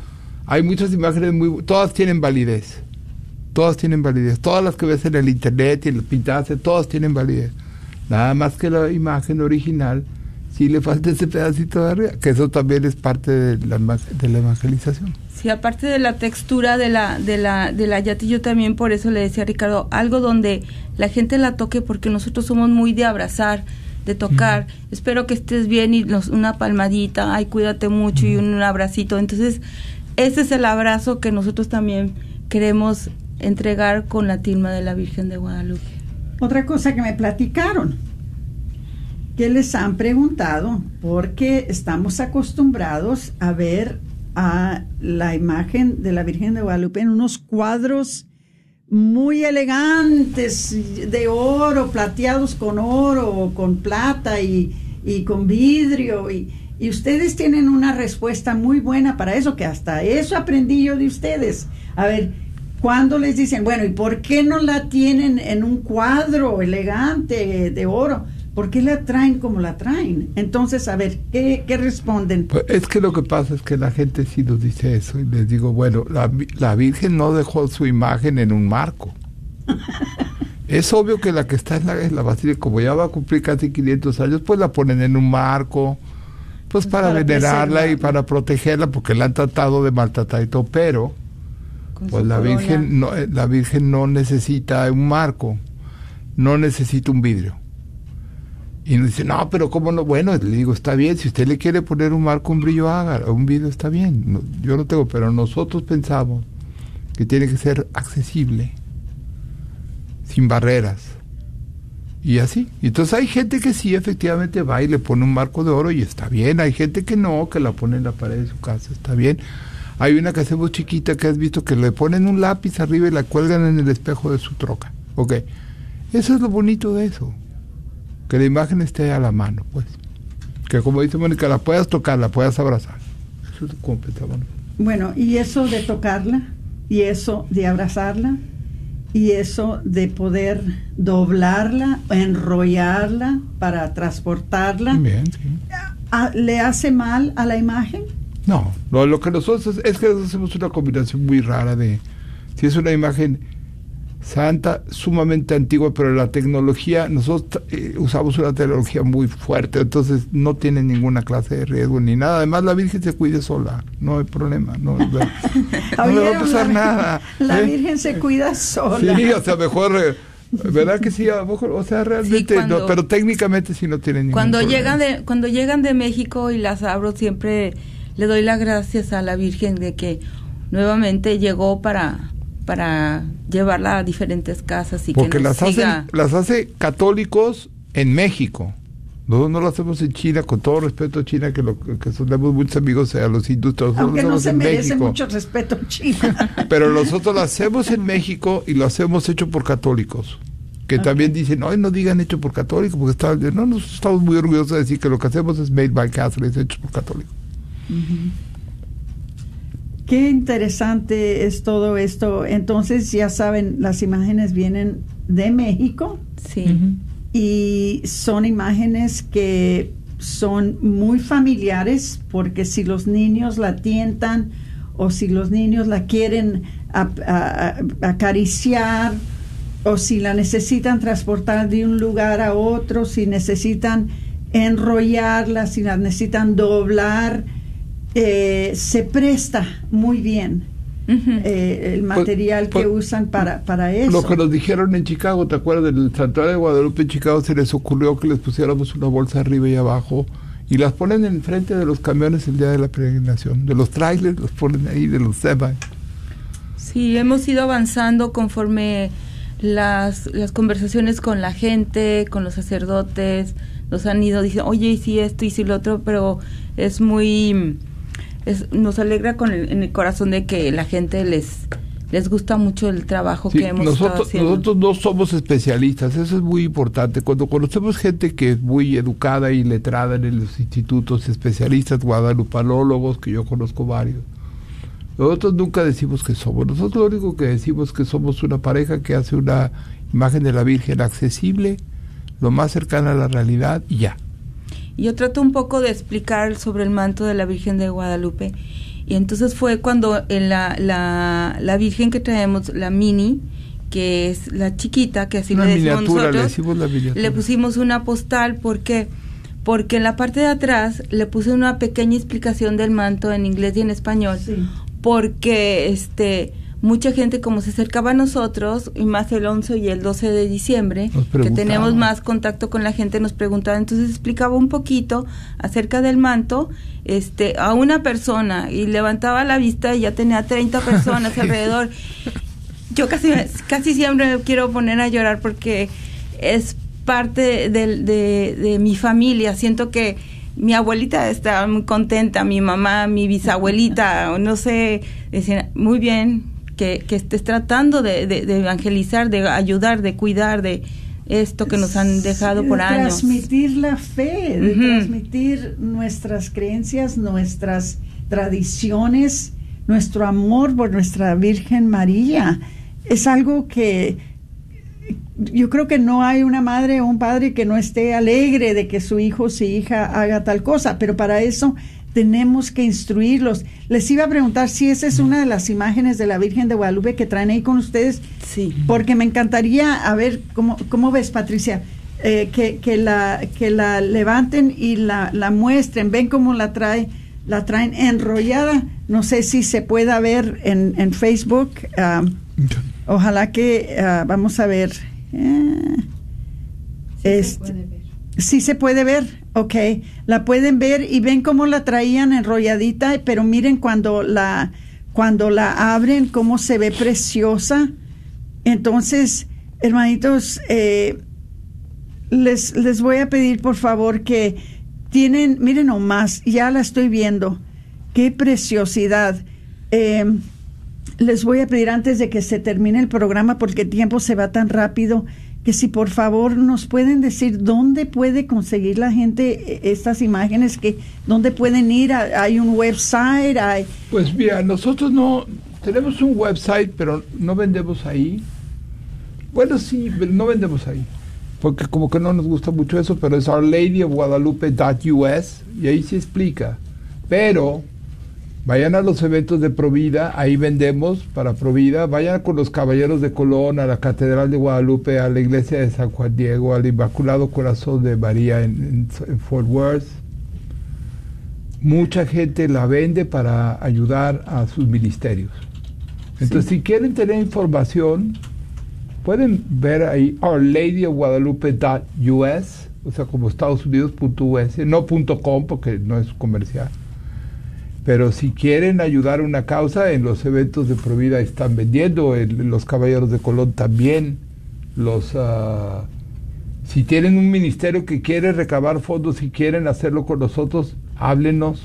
hay muchas imágenes muy, todas tienen validez. Todas tienen validez. Todas las que ves en el internet y en el pintadas, todas tienen validez. Nada más que la imagen original, sí le falta ese pedacito de arriba, que eso también es parte de la, de la evangelización. Sí, aparte de la textura de la de la de la yate, yo también por eso le decía a Ricardo algo donde la gente la toque porque nosotros somos muy de abrazar, de tocar. Espero que estés bien y nos- una palmadita, ay, cuídate mucho y un, un abracito. Entonces, ese es el abrazo que nosotros también queremos entregar con la tilma de la Virgen de Guadalupe. Otra cosa que me platicaron, que les han preguntado, porque estamos acostumbrados a ver a la imagen de la Virgen de Guadalupe en unos cuadros muy elegantes, de oro, plateados con oro, con plata y, y con vidrio. Y, y ustedes tienen una respuesta muy buena para eso, que hasta eso aprendí yo de ustedes. A ver, cuando les dicen, bueno, ¿y por qué no la tienen en un cuadro elegante de oro? ¿Por qué la traen como la traen? Entonces, a ver, ¿qué, qué responden? Pues es que lo que pasa es que la gente sí nos dice eso y les digo, bueno, la, la Virgen no dejó su imagen en un marco. es obvio que la que está en la, en la basílica, como ya va a cumplir casi 500 años, pues la ponen en un marco, pues para, para venerarla y para protegerla, porque la han tratado de maltratar y todo, pero con pues la corona. Virgen, no, eh, la Virgen no necesita un marco, no necesita un vidrio. Y nos dice, no, pero ¿cómo no? Bueno, le digo, está bien, si usted le quiere poner un marco, un brillo, haga, un vidrio está bien. No, yo no tengo, pero nosotros pensamos que tiene que ser accesible, sin barreras. Y así. Entonces hay gente que sí, efectivamente va y le pone un marco de oro y está bien. Hay gente que no, que la pone en la pared de su casa, está bien. Hay una que hacemos chiquita que has visto que le ponen un lápiz arriba y la cuelgan en el espejo de su troca. Ok. Eso es lo bonito de eso. Que la imagen esté a la mano, pues. Que como dice Mónica, la puedas tocar, la puedas abrazar. Eso es como. Bueno, y eso de tocarla, y eso de abrazarla, y eso de poder doblarla, enrollarla para transportarla, Bien, sí. ¿a- ¿le hace mal a la imagen? No, lo, lo que nosotros es que nosotros hacemos una combinación muy rara de si es una imagen santa, sumamente antigua, pero la tecnología, nosotros eh, usamos una tecnología muy fuerte, entonces no tiene ninguna clase de riesgo ni nada. Además, la Virgen se cuide sola, no hay problema, no, no le va a pasar La- nada. La ¿eh? Virgen se cuida sola. Sí, o sea, mejor, eh, ¿verdad que sí? A lo mejor, o sea, realmente, cuando- no, pero técnicamente sí no tiene ningún Cuando problema. llegan de cuando llegan de México y las abro siempre le doy las gracias a la Virgen de que nuevamente llegó para para llevarla a diferentes casas y Porque que nos las siga. hacen, las hace católicos en México. Nosotros no lo hacemos en China, con todo respeto a China, que lo que tenemos muchos amigos a los hindúes, nosotros Aunque lo no se en merece México. mucho respeto China. Pero nosotros lo hacemos en México y lo hacemos hecho por católicos. Que también dicen, ay, no digan hecho por católicos, porque está, no, nosotros estamos muy orgullosos de decir que lo que hacemos es made by Catholics, hecho por católicos. Qué interesante es todo esto. Entonces, ya saben, las imágenes vienen de México Sí. y son imágenes que son muy familiares porque si los niños la tientan o si los niños la quieren ap- a- a- acariciar o si la necesitan transportar de un lugar a otro, si necesitan enrollarla, si la necesitan doblar, eh, se presta muy bien eh, el Pues, material que pues, usan para, para eso. Lo que nos dijeron en Chicago, ¿te acuerdas del santuario de Guadalupe en Chicago? Se les ocurrió que les pusiéramos una bolsa arriba y abajo y las ponen enfrente de los camiones el día de la peregrinación. De los trailers los ponen ahí, de los semi. Sí, hemos ido avanzando conforme las, las conversaciones con la gente, con los sacerdotes, nos han ido diciendo, oye, y si esto y si lo otro, pero es muy, es, nos alegra con el, en el corazón de que la gente les, les gusta mucho el trabajo Sí, que hemos estado nosotros, haciendo. nosotros no somos especialistas, eso es muy importante. Cuando conocemos gente que es muy educada y letrada en los institutos, especialistas, guadalupalólogos, que yo conozco varios, nosotros nunca decimos que somos. Nosotros lo único que decimos es que somos una pareja que hace una imagen de la Virgen accesible, lo más cercana a la realidad y ya. Y yo trato un poco de explicar sobre el manto de la Virgen de Guadalupe. Y entonces fue cuando en la, la, la Virgen que traemos, la mini, que es la chiquita, que así Una le decimos miniatura, le nosotros, decimos la miniatura. le pusimos una postal porque porque en la parte de atrás le puse una pequeña explicación del manto en inglés y en español porque este mucha gente como se acercaba a nosotros y más el 11 y el 12 de diciembre que tenemos más contacto con la gente nos preguntaba entonces explicaba un poquito acerca del manto este a una persona y levantaba la vista y ya tenía 30 personas alrededor. Yo casi casi siempre me quiero poner a llorar porque es parte del- de, de mi familia. Siento que mi abuelita está muy contenta mi mamá mi bisabuelita no sé decían muy bien que, que estés tratando de, de- de evangelizar de ayudar de cuidar de esto que nos han dejado de por años transmitir la fe, de transmitir nuestras creencias, nuestras tradiciones, nuestro amor por nuestra Virgen María. Es algo que yo creo que no hay una madre o un padre que no esté alegre de que su hijo o su hija haga tal cosa, pero para eso tenemos que instruirlos. Les iba a preguntar si esa es una de las imágenes de la Virgen de Guadalupe que traen ahí con ustedes, sí. porque me encantaría, a ver, ¿cómo, cómo ves, Patricia? Eh, que, que, la, que la levanten y la, la muestren. Ven cómo la trae, la traen enrollada. No sé si se pueda ver en, en Facebook. ah, ojalá que ah, vamos a ver. Eh, este- Sí se puede ver, ok. La pueden ver y ven cómo la traían enrolladita, pero miren cuando la cuando la abren cómo se ve preciosa. Entonces, hermanitos, eh, les les voy a pedir por favor que tienen, miren nomás, ya la estoy viendo. Qué preciosidad. Eh, les voy a pedir antes de que se termine el programa, porque el tiempo se va tan rápido, que si por favor nos pueden decir dónde puede conseguir la gente eh, estas imágenes, que dónde pueden ir, hay un website, hay... Pues mira, nosotros no tenemos un website, pero no vendemos ahí. Bueno, sí, no vendemos ahí. Porque como que no nos gusta mucho eso, pero es ourladyofguadalupe.us y ahí se explica. Pero vayan a los eventos de Provida, ahí vendemos para Provida. Vayan con los Caballeros de Colón, a la Catedral de Guadalupe, a la iglesia de San Juan Diego, al Inmaculado Corazón de María en, en- en Fort Worth mucha gente la vende para ayudar a sus ministerios. Entonces, si quieren tener información, pueden ver ahí ourladyofguadalupe.us, o sea, como Estados Unidos.us, no .com porque no es comercial. Pero si quieren ayudar a una causa, en los eventos de Provida están vendiendo, en los Caballeros de Colón también, los... ah, si tienen un ministerio que quiere recabar fondos y quieren hacerlo con nosotros, háblenos.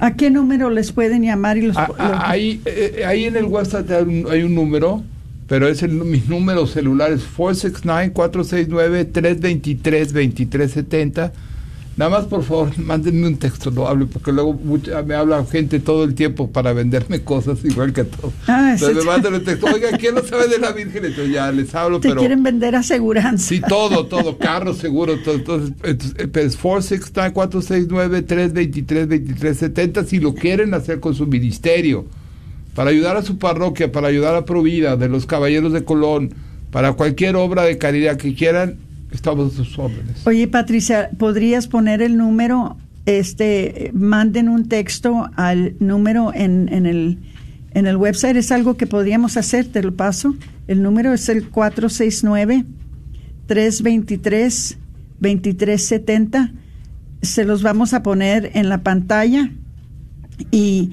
¿A qué número les pueden llamar? y los, Ah, los- ah, ahí, eh, ahí en el WhatsApp hay un, hay un número, pero es el, mi número celular es 469-469-323-2370. Nada más, por favor, mándenme un texto, no hable, porque luego mucha- me habla gente todo el tiempo para venderme cosas igual que a todos. Ah, Entonces me mandan un texto, oiga, ¿quién no sabe de la Virgen? Entonces ya les hablo, te pero... quieren vender aseguranza. Sí, todo, todo, carro, seguro, todo. Entonces, entonces, eh, pues, 469-469-323-2370 si lo quieren hacer con su ministerio, para ayudar a su parroquia, para ayudar a Provida, de los Caballeros de Colón, para cualquier obra de caridad que quieran, estamos a sus órdenes. Oye, Patricia, ¿podrías poner el número este, manden un texto al número en, en, el, en el website. Es algo que podríamos hacer, te lo paso. El número es el 469-323-2370. Se los vamos a poner en la pantalla. Y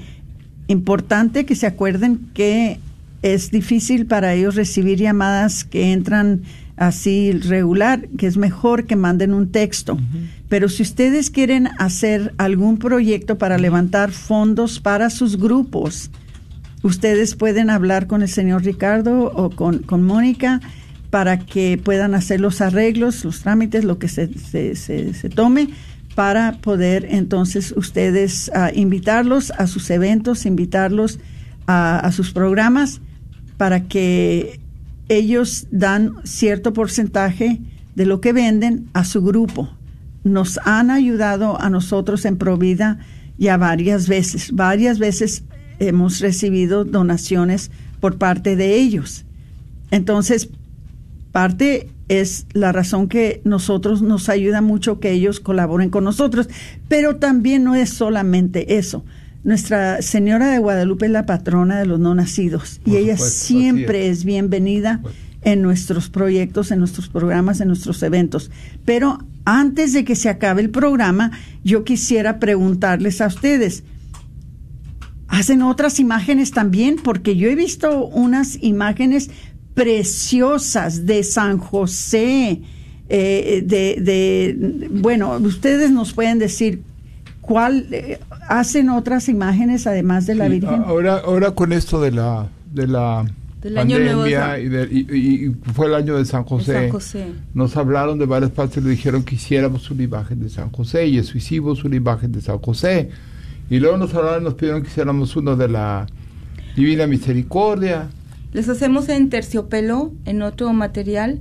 importante que se acuerden que es difícil para ellos recibir llamadas que entran así regular, que es mejor que manden un texto. Pero si ustedes quieren hacer algún proyecto para levantar fondos para sus grupos, ustedes pueden hablar con el señor Ricardo o con, con Mónica para que puedan hacer los arreglos, los trámites, lo que se, se, se, tome para poder entonces ustedes ah, invitarlos a sus eventos, invitarlos a, a sus programas para que ellos dan cierto porcentaje de lo que venden a su grupo. Nos han ayudado a nosotros en Provida ya varias veces. Varias veces hemos recibido donaciones por parte de ellos. Entonces, parte es la razón que nosotros nos ayuda mucho que ellos colaboren con nosotros, pero también no es solamente eso. Nuestra Señora de Guadalupe es la patrona de los no nacidos y ella siempre es. bienvenida en nuestros proyectos, en nuestros programas, en nuestros eventos. Pero antes de que se acabe el programa, yo quisiera preguntarles a ustedes, ¿hacen otras imágenes también? Porque yo he visto unas imágenes preciosas de San José, eh, de, de, bueno, ustedes nos pueden decir cuál eh, hacen otras imágenes además de la Virgen. Ahora, ahora con esto de la de la pandemia y, fue el año de San José, Nos hablaron de varias partes y le dijeron que hiciéramos una imagen de San José y eso hicimos una imagen de San José. Y luego nos hablaron, nos pidieron que hiciéramos uno de la Divina Misericordia. Les hacemos en terciopelo, en otro material,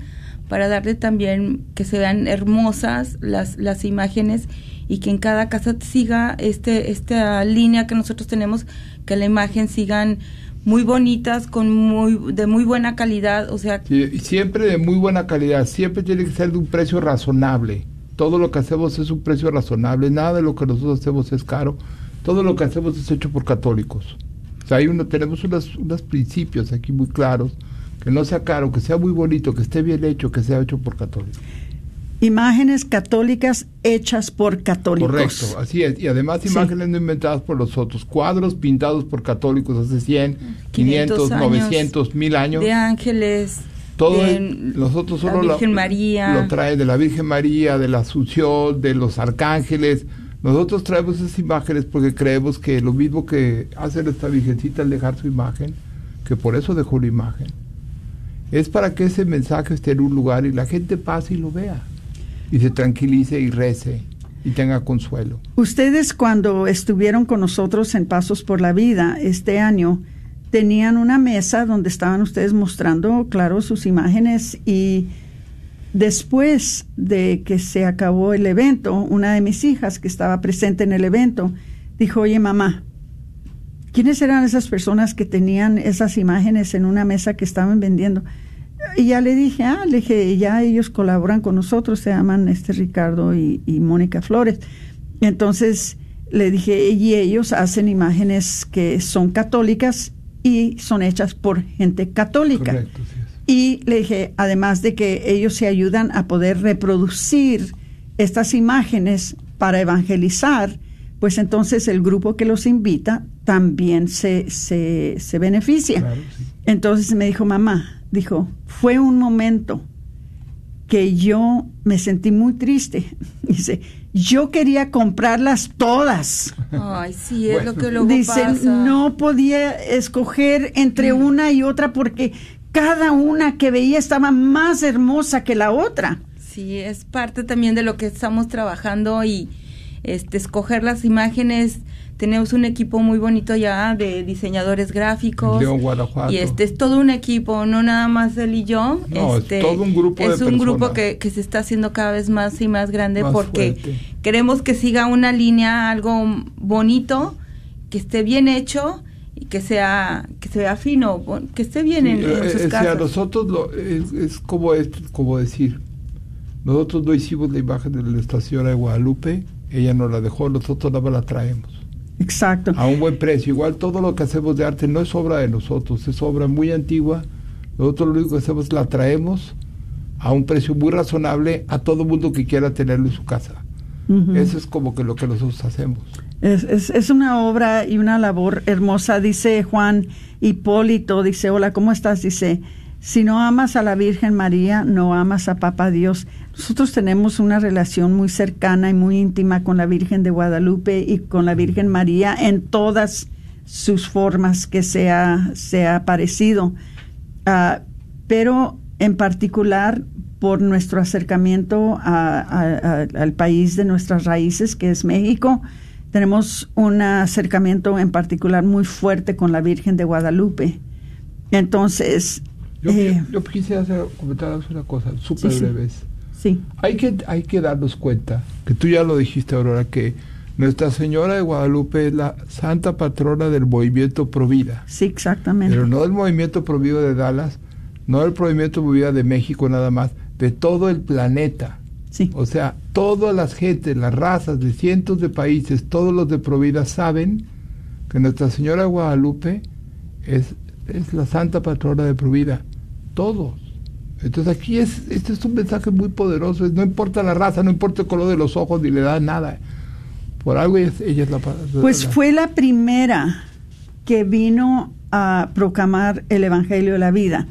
para darle también que se vean hermosas las, las imágenes y que en cada casa siga este esta línea que nosotros tenemos, que la imagen sigan muy bonitas, con muy de muy buena calidad, o sea, siempre de muy buena calidad, siempre tiene que ser de un precio razonable. Todo lo que hacemos es un precio razonable, nada de lo que nosotros hacemos es caro, todo lo que hacemos es hecho por católicos. O uno, tenemos unos, unos principios aquí muy claros, que no sea caro, que sea muy bonito, que esté bien hecho, que sea hecho por católicos imágenes católicas hechas por católicos. Correcto, así es. Y además imágenes no inventadas por los otros. Cuadros pintados por católicos hace 100, 500, 900, 1000 años. De ángeles. Todo nosotros solo la Virgen María. lo trae de la Virgen María, de la Asunción, de los arcángeles. Nosotros traemos esas imágenes porque creemos que lo mismo que hace nuestra Virgencita al dejar su imagen, que por eso dejó la imagen, es para que ese mensaje esté en un lugar y la gente pase y lo vea y se tranquilice y rece y tenga consuelo. Ustedes cuando estuvieron con nosotros en Pasos por la Vida este año, tenían una mesa donde estaban ustedes mostrando, claro, sus imágenes y después de que se acabó el evento, una de mis hijas que estaba presente en el evento dijo, oye mamá, ¿quiénes eran esas personas que tenían esas imágenes en una mesa que estaban vendiendo? Y ya le dije, ah, le dije, ya ellos colaboran con nosotros, se llaman este Ricardo y, Mónica Flores. Entonces le dije, y ellos hacen imágenes que son católicas y son hechas por gente católica. Y le dije, además de que ellos se ayudan a poder reproducir estas imágenes para evangelizar, pues entonces el grupo que los invita también se, se, se beneficia. Entonces me dijo, mamá, dijo, fue un momento que yo me sentí muy triste. Dice, yo quería comprarlas todas. Ay, sí, es lo que luego Dice, no podía escoger entre mm. una y otra porque cada una que veía estaba más hermosa que la otra. Sí, es parte también de lo que estamos trabajando y este escoger las imágenes tenemos un equipo muy bonito ya de diseñadores gráficos. Y este es todo un equipo, no nada más él y yo. No, este, es todo un grupo Es un grupo que, que, se está haciendo cada vez más y más grande porque queremos que siga una línea, algo bonito, que esté bien hecho y que sea que se vea fino, que esté bien en, en, sus casas. nosotros lo, es, como, es, como decir, nosotros no hicimos la imagen de la estación de Guadalupe, ella nos la dejó, nosotros nada más la traemos. Exacto. A un buen precio. Igual todo lo que hacemos de arte no es obra de nosotros, es obra muy antigua. Nosotros lo único que hacemos es la traemos a un precio muy razonable a todo mundo que quiera tenerlo en su casa. Eso es como que lo que nosotros hacemos. Es, es, es una obra y una labor hermosa, dice Juan Hipólito, dice, hola, ¿cómo estás? Dice, si no amas a la Virgen María, no amas a Papá Dios. Nosotros tenemos una relación muy cercana y muy íntima con la Virgen de Guadalupe y con la Virgen María en todas sus formas que se ha, se ha aparecido. Ah, pero en particular por nuestro acercamiento a- a- a- al país de nuestras raíces, que es México, tenemos un acercamiento en particular muy fuerte con la Virgen de Guadalupe. Entonces, Yo, eh, yo quisiera hacer, comentar una cosa, súper Sí, sí. breves. sí, Hay que, hay que darnos cuenta, que tú ya lo dijiste, Aurora, que Nuestra Señora de Guadalupe es la santa patrona del movimiento Provida. sí, exactamente. Pero no del movimiento Provida de Dallas, no del movimiento Provida de México nada más, de todo el planeta. Sí. O sea, todas las gentes, las razas de cientos de países, todos los de Provida saben que Nuestra Señora de Guadalupe es, es la santa patrona de Provida. Todos. Entonces aquí es, este es un mensaje muy poderoso. no importa la raza, no importa el color de los ojos, ni le da nada. Por algo ella es, ella es la Pues la- fue la primera que vino a proclamar el Evangelio de la vida.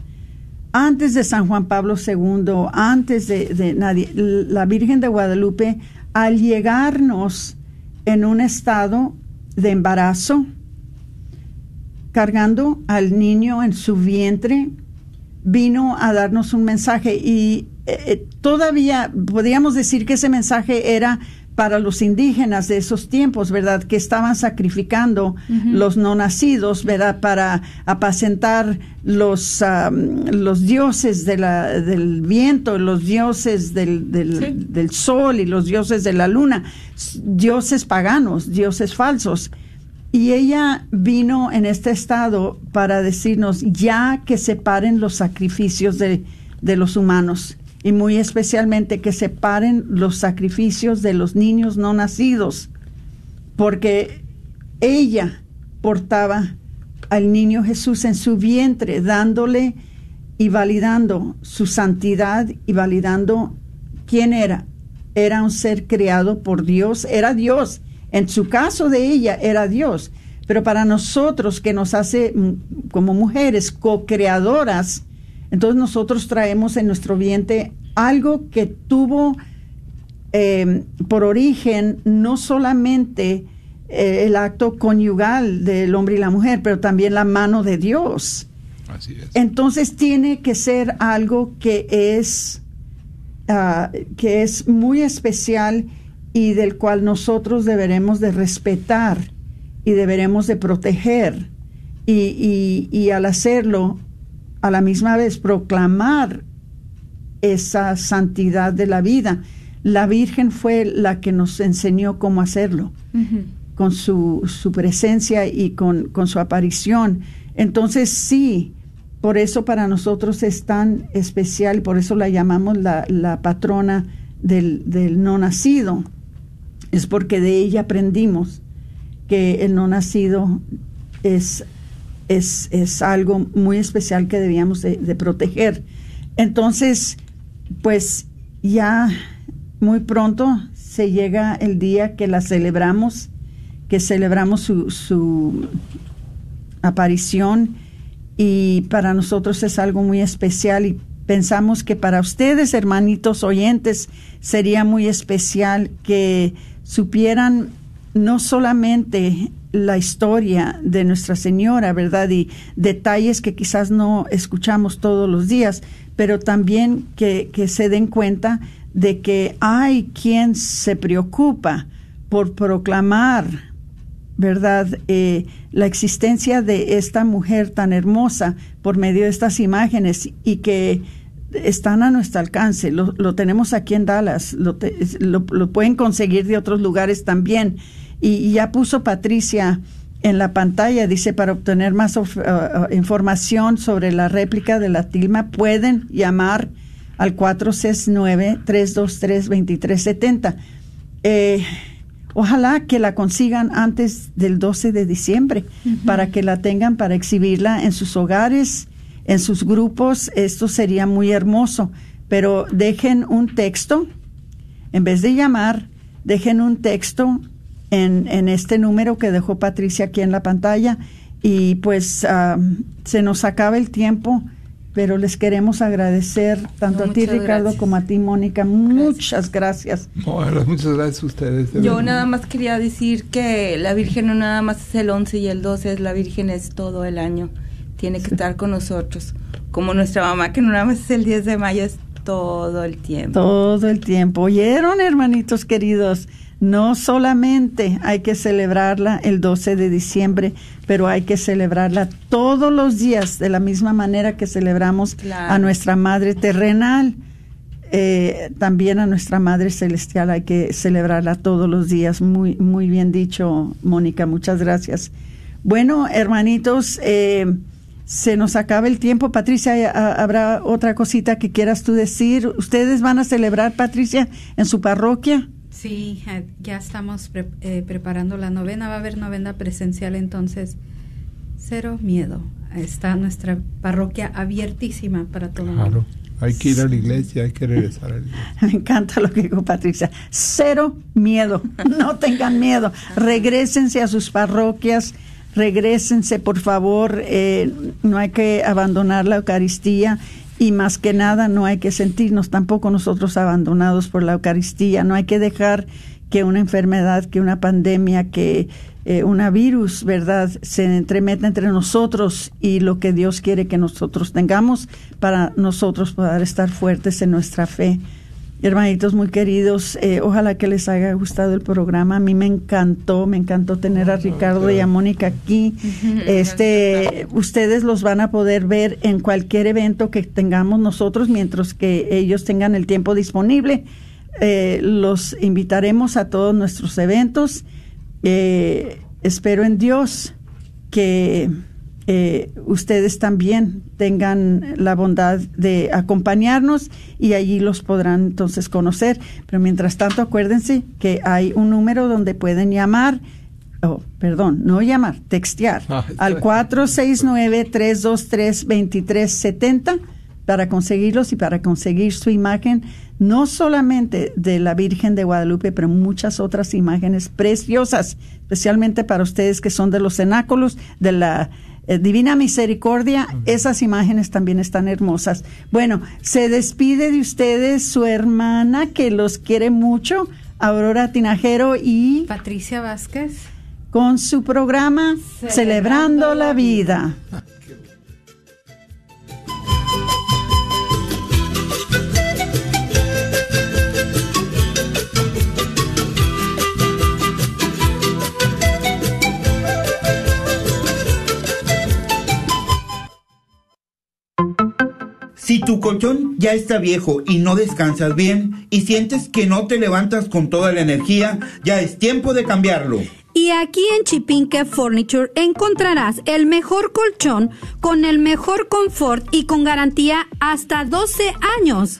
Antes de San Juan Pablo II, antes de, de nadie, la Virgen de Guadalupe, al llegarnos en un estado de embarazo, cargando al niño en su vientre, vino a darnos un mensaje y eh, eh, todavía podríamos decir que ese mensaje era para los indígenas de esos tiempos, ¿verdad? Que estaban sacrificando los no nacidos, ¿verdad? Para apacentar los, los dioses de la- del viento, los dioses del, del- del sol y los dioses de la luna, dioses paganos, dioses falsos. Y ella vino en este estado para decirnos ya que separen los sacrificios de, de los humanos y muy especialmente que separen los sacrificios de los niños no nacidos, porque ella portaba al niño Jesús en su vientre, dándole y validando su santidad y validando quién era. Era un ser creado por Dios, era Dios. En su caso de ella era Dios. Pero para nosotros que nos hace mm, como mujeres co-creadoras, entonces nosotros traemos en nuestro vientre algo que tuvo eh, por origen no solamente eh, el acto conyugal del hombre y la mujer, pero también la mano de Dios. Así es. Entonces tiene que ser algo que es, ah, que es muy especial y del cual nosotros deberemos de respetar y deberemos de proteger. Y, y- y al hacerlo, a la misma vez proclamar esa santidad de la vida. La Virgen fue la que nos enseñó cómo hacerlo con su, su presencia y con, con su aparición. Entonces sí, por eso para nosotros es tan especial y por eso la llamamos la, la patrona del, del no nacido. Es porque de ella aprendimos que el no nacido es, es, es algo muy especial que debíamos de, proteger. Entonces, pues ya muy pronto se llega el día que la celebramos, que celebramos su, su aparición y para nosotros es algo muy especial y pensamos que para ustedes, hermanitos oyentes, sería muy especial que supieran no solamente la historia de Nuestra Señora, ¿verdad? Y detalles que quizás no escuchamos todos los días, pero también que, que se den cuenta de que hay quien se preocupa por proclamar, ¿verdad? Eh, la existencia de esta mujer tan hermosa por medio de estas imágenes y que están a nuestro alcance. Lo, lo tenemos aquí en Dallas, lo, te- lo- lo pueden conseguir de otros lugares también. Y, y ya puso Patricia en la pantalla, dice, para obtener más of- uh, uh, información sobre la réplica de la tilma, pueden llamar al 469-323-2370. Eh, ojalá que la consigan antes del 12 de diciembre para que la tengan para exhibirla en sus hogares, en sus grupos. Esto sería muy hermoso. Pero dejen un texto, en vez de llamar, dejen un texto en, en este número que dejó Patricia aquí en la pantalla y pues se nos acaba el tiempo pero les queremos agradecer tanto a ti Ricardo como a ti Mónica muchas gracias muchas gracias a ustedes yo nada más quería decir que la Virgen no nada más es el 11 y el 12 es la Virgen es todo el año tiene que estar con nosotros como nuestra mamá que no nada más es el 10 de mayo es todo el tiempo todo el tiempo oyeron hermanitos queridos no solamente hay que celebrarla el 12 de diciembre, pero hay que celebrarla todos los días de la misma manera que celebramos a nuestra Madre terrenal. Eh, también a nuestra Madre Celestial hay que celebrarla todos los días. Muy, muy bien dicho, Mónica, muchas gracias. Bueno, hermanitos, eh, se nos acaba el tiempo. Patricia, ¿habrá otra cosita que quieras tú decir? ¿Ustedes van a celebrar, Patricia, en su parroquia? Sí, ya estamos eh, preparando la novena. Va a haber novena presencial, entonces cero miedo. Está nuestra parroquia abiertísima para todo claro. Hay que ir a la iglesia, hay que regresar a la iglesia. Me encanta lo que dijo Patricia. Cero miedo. No tengan miedo. Regrésense a sus parroquias. Regrésense, por favor. Eh, no hay que abandonar la Eucaristía y más que nada no hay que sentirnos tampoco nosotros abandonados por la Eucaristía, no hay que dejar que una enfermedad, que una pandemia, que eh, una virus, ¿verdad?, se entremeta entre nosotros y lo que Dios quiere que nosotros tengamos para nosotros poder estar fuertes en nuestra fe. Hermanitos muy queridos, eh, ojalá que les haya gustado el programa. A mí me encantó, me encantó tener a Ricardo y a Mónica aquí. Este, ustedes los van a poder ver en cualquier evento que tengamos nosotros, mientras que ellos tengan el tiempo disponible. Eh, los invitaremos a todos nuestros eventos. Eh, espero en Dios que eh, ustedes también tengan la bondad de acompañarnos y allí los podrán entonces conocer. Pero mientras tanto, acuérdense que hay un número donde pueden llamar, oh, perdón, no llamar, textear ah, al 469-323-2370 para conseguirlos y para conseguir su imagen, no solamente de la Virgen de Guadalupe, pero muchas otras imágenes preciosas, especialmente para ustedes que son de los cenáculos, de la Divina Misericordia, esas imágenes también están hermosas. Bueno, se despide de ustedes su hermana que los quiere mucho, Aurora Tinajero y Patricia Vázquez con su programa Celebrando, la vida. Si tu colchón ya está viejo y no descansas bien y sientes que no te levantas con toda la energía, ya es tiempo de cambiarlo. Y aquí en Chipinque Furniture encontrarás el mejor colchón con el mejor confort y con garantía hasta 12 años.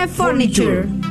Furniture.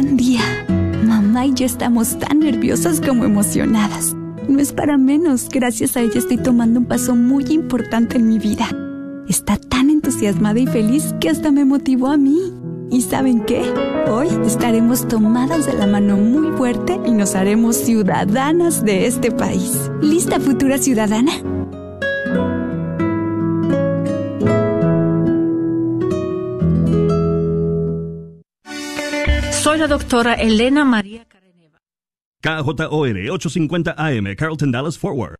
día. Mamá y yo estamos tan nerviosas como emocionadas. No es para menos, gracias a ella estoy tomando un paso muy importante en mi vida. Está tan entusiasmada y feliz que hasta me motivó a mí. ¿Y saben qué? Hoy estaremos tomadas de la mano muy fuerte y nos haremos ciudadanas de este país. ¿Lista futura ciudadana? Soy la doctora Elena María KJOR 850 AM, Carlton Dallas Forward.